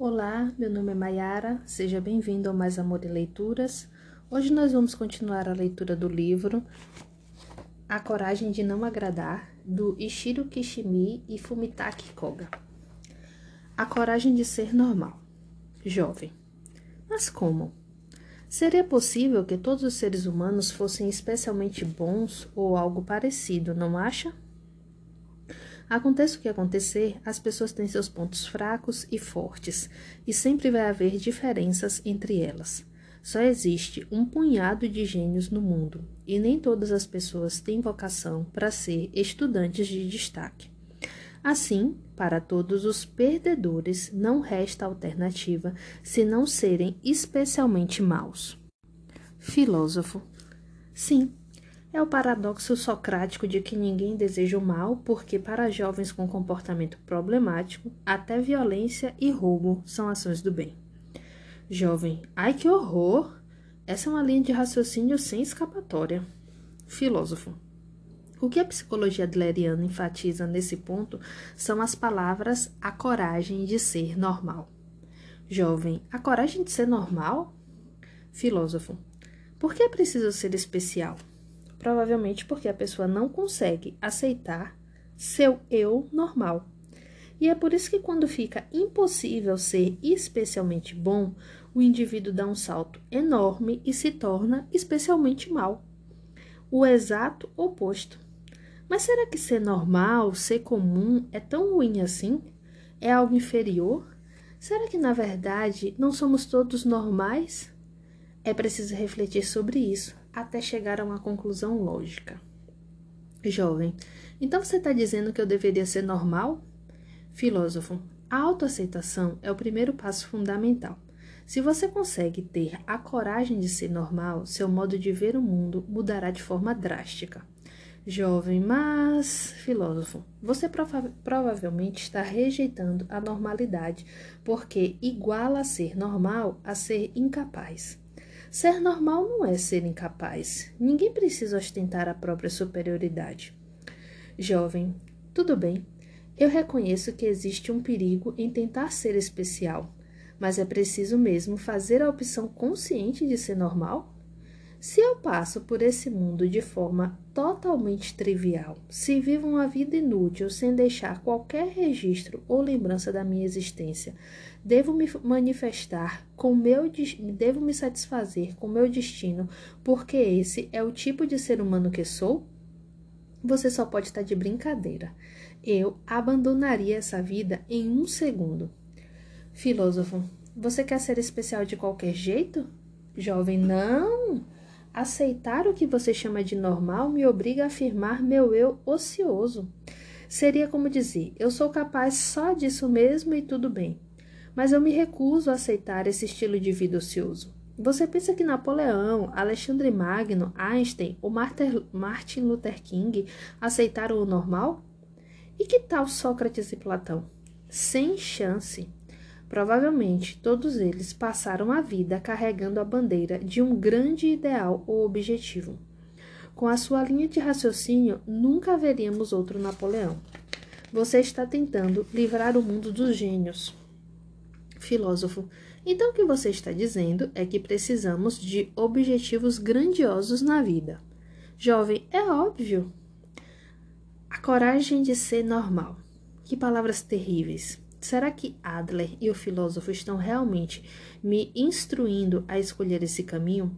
Olá, meu nome é Mayara, seja bem-vindo ao Mais Amor e Leituras. Hoje nós vamos continuar a leitura do livro A Coragem de Não Agradar, do Ishiro Kishimi e Fumitaki Koga. A coragem de ser normal. Jovem. Mas como? Seria possível que todos os seres humanos fossem especialmente bons ou algo parecido, não acha? Aconteça o que acontecer, as pessoas têm seus pontos fracos e fortes, e sempre vai haver diferenças entre elas. Só existe um punhado de gênios no mundo, e nem todas as pessoas têm vocação para ser estudantes de destaque. Assim, para todos os perdedores, não resta alternativa senão serem especialmente maus. Filósofo. Sim, é o paradoxo socrático de que ninguém deseja o mal, porque para jovens com comportamento problemático, até violência e roubo são ações do bem. Jovem, ai que horror! Essa é uma linha de raciocínio sem escapatória. Filósofo. O que a psicologia adleriana enfatiza nesse ponto são as palavras a coragem de ser normal. Jovem, a coragem de ser normal? Filósofo. Por que é preciso ser especial? Provavelmente porque a pessoa não consegue aceitar seu eu normal. E é por isso que, quando fica impossível ser especialmente bom, o indivíduo dá um salto enorme e se torna especialmente mal. O exato oposto. Mas será que ser normal, ser comum, é tão ruim assim? É algo inferior? Será que na verdade não somos todos normais? É preciso refletir sobre isso até chegar a uma conclusão lógica. Jovem, então você está dizendo que eu deveria ser normal? Filósofo, a autoaceitação é o primeiro passo fundamental. Se você consegue ter a coragem de ser normal, seu modo de ver o mundo mudará de forma drástica. Jovem, mas, filósofo, você prova provavelmente está rejeitando a normalidade, porque iguala a ser normal a ser incapaz. Ser normal não é ser incapaz. Ninguém precisa ostentar a própria superioridade. Jovem, tudo bem. Eu reconheço que existe um perigo em tentar ser especial, mas é preciso mesmo fazer a opção consciente de ser normal? Se eu passo por esse mundo de forma totalmente trivial, se vivo uma vida inútil sem deixar qualquer registro ou lembrança da minha existência, devo me manifestar com meu devo me satisfazer com meu destino, porque esse é o tipo de ser humano que sou? Você só pode estar de brincadeira. Eu abandonaria essa vida em um segundo. Filósofo, você quer ser especial de qualquer jeito? Jovem, não. Aceitar o que você chama de normal me obriga a afirmar meu eu ocioso. Seria como dizer: eu sou capaz só disso mesmo e tudo bem. Mas eu me recuso a aceitar esse estilo de vida ocioso. Você pensa que Napoleão, Alexandre Magno, Einstein ou Martin Luther King aceitaram o normal? E que tal Sócrates e Platão? Sem chance. Provavelmente todos eles passaram a vida carregando a bandeira de um grande ideal ou objetivo. Com a sua linha de raciocínio, nunca veríamos outro Napoleão. Você está tentando livrar o mundo dos gênios. Filósofo, então o que você está dizendo é que precisamos de objetivos grandiosos na vida. Jovem, é óbvio. A coragem de ser normal. Que palavras terríveis. Será que Adler e o filósofo estão realmente me instruindo a escolher esse caminho?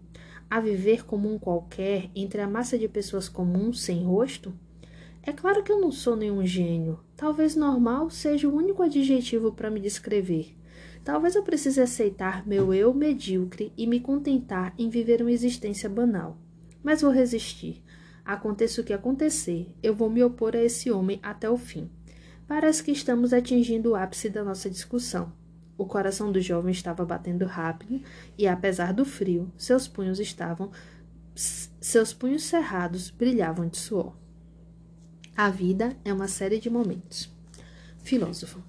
A viver como um qualquer entre a massa de pessoas comuns sem rosto? É claro que eu não sou nenhum gênio. Talvez normal seja o único adjetivo para me descrever. Talvez eu precise aceitar meu eu medíocre e me contentar em viver uma existência banal. Mas vou resistir. Aconteça o que acontecer, eu vou me opor a esse homem até o fim. Parece que estamos atingindo o ápice da nossa discussão. O coração do jovem estava batendo rápido e, apesar do frio, seus punhos estavam seus punhos cerrados brilhavam de suor. A vida é uma série de momentos. Filósofo.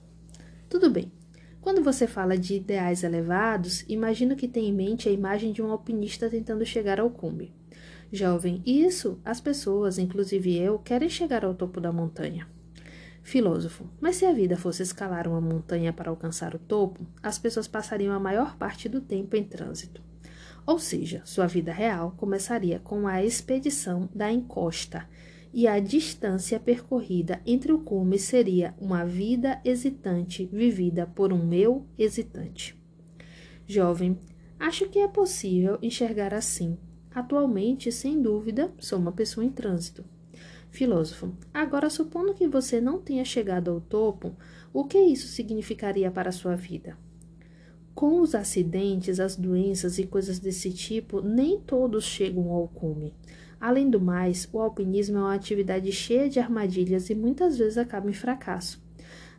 Tudo bem. Quando você fala de ideais elevados, imagino que tem em mente a imagem de um alpinista tentando chegar ao cume. Jovem, isso, as pessoas, inclusive eu, querem chegar ao topo da montanha. Filósofo, mas se a vida fosse escalar uma montanha para alcançar o topo, as pessoas passariam a maior parte do tempo em trânsito. Ou seja, sua vida real começaria com a expedição da encosta, e a distância percorrida entre o cume seria uma vida hesitante vivida por um meu hesitante. Jovem, acho que é possível enxergar assim. Atualmente, sem dúvida, sou uma pessoa em trânsito. Filósofo, agora supondo que você não tenha chegado ao topo, o que isso significaria para a sua vida? Com os acidentes, as doenças e coisas desse tipo, nem todos chegam ao cume. Além do mais, o alpinismo é uma atividade cheia de armadilhas e muitas vezes acaba em fracasso.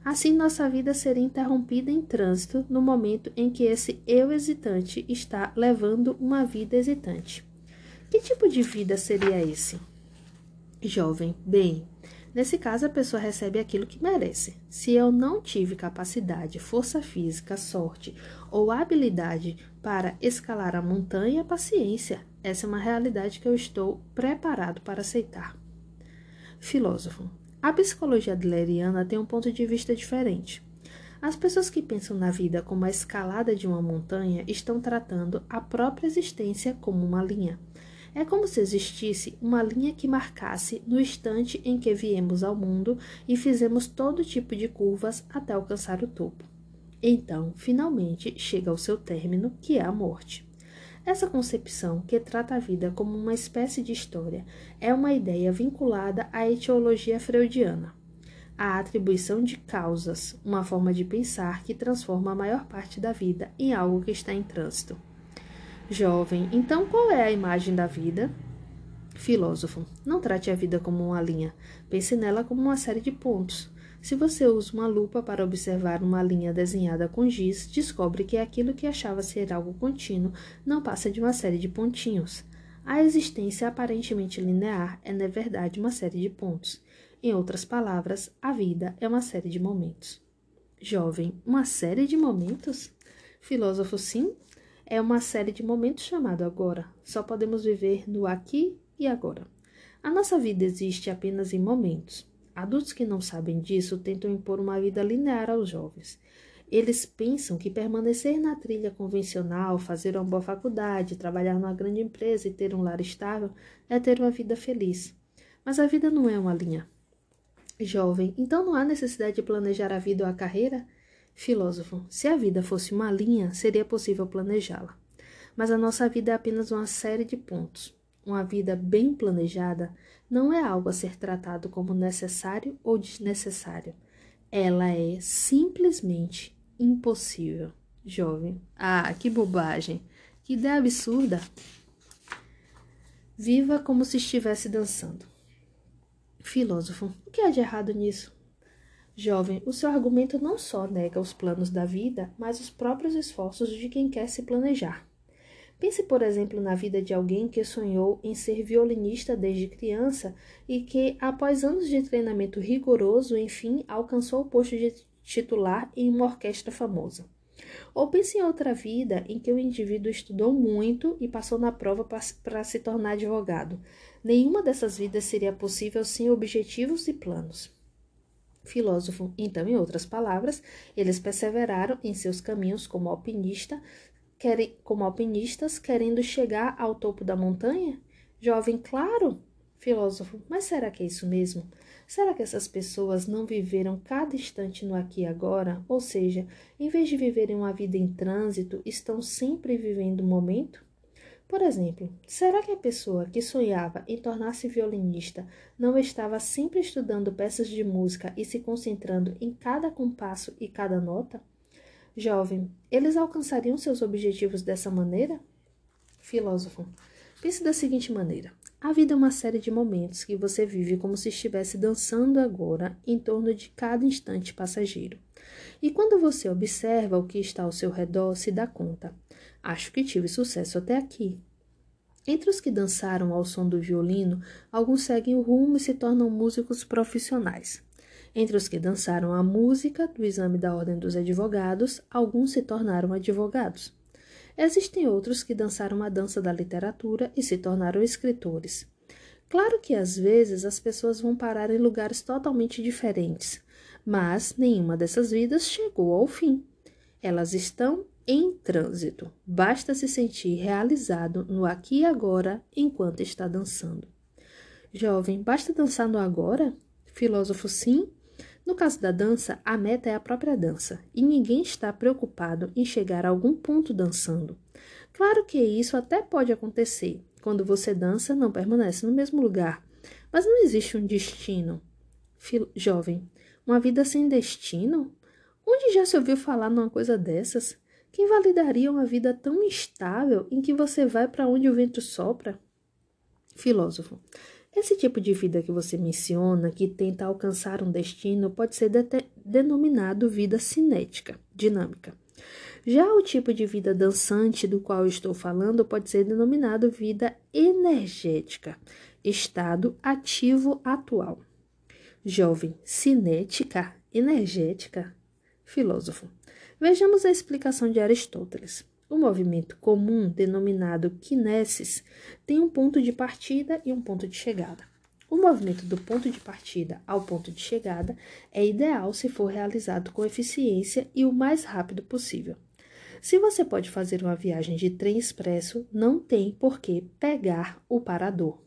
Assim, nossa vida seria interrompida em trânsito no momento em que esse eu hesitante está levando uma vida hesitante. Que tipo de vida seria esse? Jovem, bem, Nesse caso, a pessoa recebe aquilo que merece. Se eu não tive capacidade, força física, sorte ou habilidade para escalar a montanha, paciência. Essa é uma realidade que eu estou preparado para aceitar. Filósofo. A psicologia adleriana tem um ponto de vista diferente. As pessoas que pensam na vida como a escalada de uma montanha estão tratando a própria existência como uma linha. É como se existisse uma linha que marcasse no instante em que viemos ao mundo e fizemos todo tipo de curvas até alcançar o topo. Então, finalmente, chega ao seu término, que é a morte. Essa concepção, que trata a vida como uma espécie de história, é uma ideia vinculada à etiologia freudiana. A atribuição de causas, uma forma de pensar que transforma a maior parte da vida em algo que está em trânsito. Jovem, então qual é a imagem da vida? Filósofo, não trate a vida como uma linha, pense nela como uma série de pontos. Se você usa uma lupa para observar uma linha desenhada com giz, descobre que aquilo que achava ser algo contínuo não passa de uma série de pontinhos. A existência aparentemente linear é, na verdade, uma série de pontos. Em outras palavras, a vida é uma série de momentos. Jovem, uma série de momentos? Filósofo, sim, é uma série de momentos chamado agora. Só podemos viver no aqui e agora. A nossa vida existe apenas em momentos. Adultos que não sabem disso tentam impor uma vida linear aos jovens. Eles pensam que permanecer na trilha convencional, fazer uma boa faculdade, trabalhar numa grande empresa e ter um lar estável é ter uma vida feliz. Mas a vida não é uma linha. Jovem, então não há necessidade de planejar a vida ou a carreira? Filósofo, se a vida fosse uma linha, seria possível planejá-la. Mas a nossa vida é apenas uma série de pontos. Uma vida bem planejada não é algo a ser tratado como necessário ou desnecessário. Ela é simplesmente impossível. Jovem. Ah, que bobagem! Que ideia absurda! Viva como se estivesse dançando. Filósofo, o que há de errado nisso? Jovem, o seu argumento não só nega os planos da vida, mas os próprios esforços de quem quer se planejar. Pense, por exemplo, na vida de alguém que sonhou em ser violinista desde criança e que, após anos de treinamento rigoroso, enfim, alcançou o posto de titular em uma orquestra famosa. Ou pense em outra vida em que o indivíduo estudou muito e passou na prova para se tornar advogado. Nenhuma dessas vidas seria possível sem objetivos e planos filósofo. Então, em outras palavras, eles perseveraram em seus caminhos como alpinista, querem, como alpinistas, querendo chegar ao topo da montanha? Jovem, claro, filósofo, mas será que é isso mesmo? Será que essas pessoas não viveram cada instante no aqui e agora? Ou seja, em vez de viverem uma vida em trânsito, estão sempre vivendo o momento? Por exemplo, será que a pessoa que sonhava em tornar-se violinista não estava sempre estudando peças de música e se concentrando em cada compasso e cada nota? Jovem, eles alcançariam seus objetivos dessa maneira? Filósofo, pense da seguinte maneira: a vida é uma série de momentos que você vive como se estivesse dançando agora em torno de cada instante passageiro. E quando você observa o que está ao seu redor, se dá conta. Acho que tive sucesso até aqui. Entre os que dançaram ao som do violino, alguns seguem o rumo e se tornam músicos profissionais. Entre os que dançaram a música do exame da Ordem dos Advogados, alguns se tornaram advogados. Existem outros que dançaram a dança da literatura e se tornaram escritores. Claro que às vezes as pessoas vão parar em lugares totalmente diferentes, mas nenhuma dessas vidas chegou ao fim. Elas estão em trânsito. Basta se sentir realizado no aqui e agora enquanto está dançando. Jovem, basta dançar no agora? Filósofo, sim. No caso da dança, a meta é a própria dança e ninguém está preocupado em chegar a algum ponto dançando. Claro que isso até pode acontecer. Quando você dança, não permanece no mesmo lugar. Mas não existe um destino. Fil Jovem, uma vida sem destino? Onde já se ouviu falar numa coisa dessas? Quem validaria uma vida tão instável em que você vai para onde o vento sopra? Filósofo. Esse tipo de vida que você menciona, que tenta alcançar um destino, pode ser de denominado vida cinética, dinâmica. Já o tipo de vida dançante do qual estou falando pode ser denominado vida energética, estado ativo atual. Jovem, cinética, energética, filósofo. Vejamos a explicação de Aristóteles. O movimento comum, denominado kinesis, tem um ponto de partida e um ponto de chegada. O movimento do ponto de partida ao ponto de chegada é ideal se for realizado com eficiência e o mais rápido possível. Se você pode fazer uma viagem de trem expresso, não tem por que pegar o parador.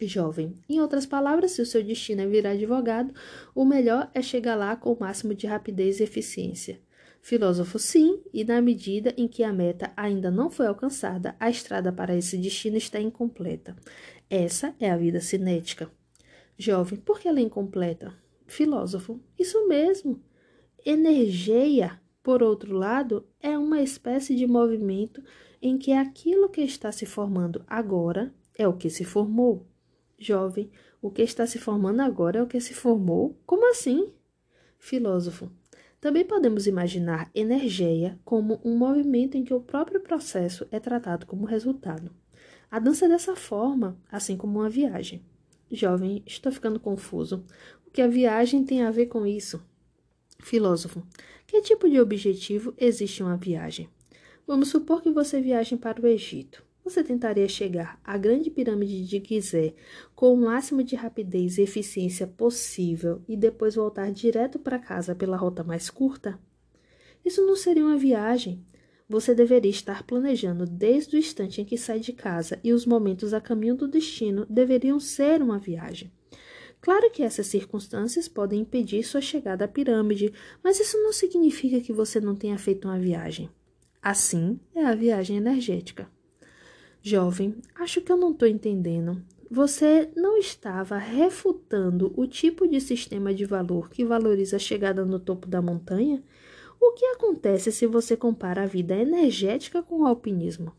Jovem, em outras palavras, se o seu destino é virar advogado, o melhor é chegar lá com o máximo de rapidez e eficiência. Filósofo, sim, e na medida em que a meta ainda não foi alcançada, a estrada para esse destino está incompleta. Essa é a vida cinética. Jovem, por que ela é incompleta? Filósofo, isso mesmo. Energia, por outro lado, é uma espécie de movimento em que aquilo que está se formando agora é o que se formou. Jovem, o que está se formando agora é o que se formou? Como assim? Filósofo, também podemos imaginar energia como um movimento em que o próprio processo é tratado como resultado. A dança é dessa forma, assim como uma viagem. Jovem, estou ficando confuso. O que a viagem tem a ver com isso? Filósofo, que tipo de objetivo existe uma viagem? Vamos supor que você viaje para o Egito você tentaria chegar à grande pirâmide de Gizé com o máximo de rapidez e eficiência possível e depois voltar direto para casa pela rota mais curta? Isso não seria uma viagem. Você deveria estar planejando desde o instante em que sai de casa e os momentos a caminho do destino deveriam ser uma viagem. Claro que essas circunstâncias podem impedir sua chegada à pirâmide, mas isso não significa que você não tenha feito uma viagem. Assim é a viagem energética. Jovem, acho que eu não estou entendendo. Você não estava refutando o tipo de sistema de valor que valoriza a chegada no topo da montanha? O que acontece se você compara a vida energética com o alpinismo?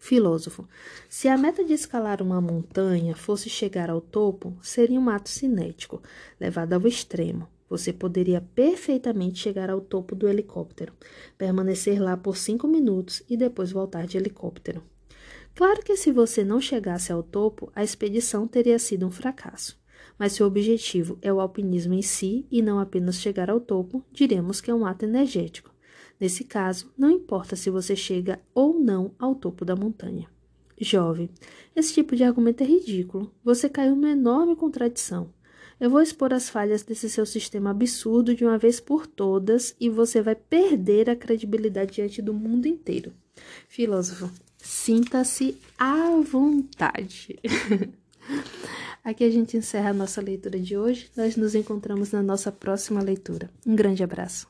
Filósofo, se a meta de escalar uma montanha fosse chegar ao topo, seria um ato cinético, levado ao extremo. Você poderia perfeitamente chegar ao topo do helicóptero, permanecer lá por cinco minutos e depois voltar de helicóptero. Claro que se você não chegasse ao topo, a expedição teria sido um fracasso. Mas se o objetivo é o alpinismo em si e não apenas chegar ao topo, diremos que é um ato energético. Nesse caso, não importa se você chega ou não ao topo da montanha. Jovem, esse tipo de argumento é ridículo. Você caiu numa enorme contradição. Eu vou expor as falhas desse seu sistema absurdo de uma vez por todas e você vai perder a credibilidade diante do mundo inteiro. Filósofo, Sinta-se à vontade. Aqui a gente encerra a nossa leitura de hoje. Nós nos encontramos na nossa próxima leitura. Um grande abraço.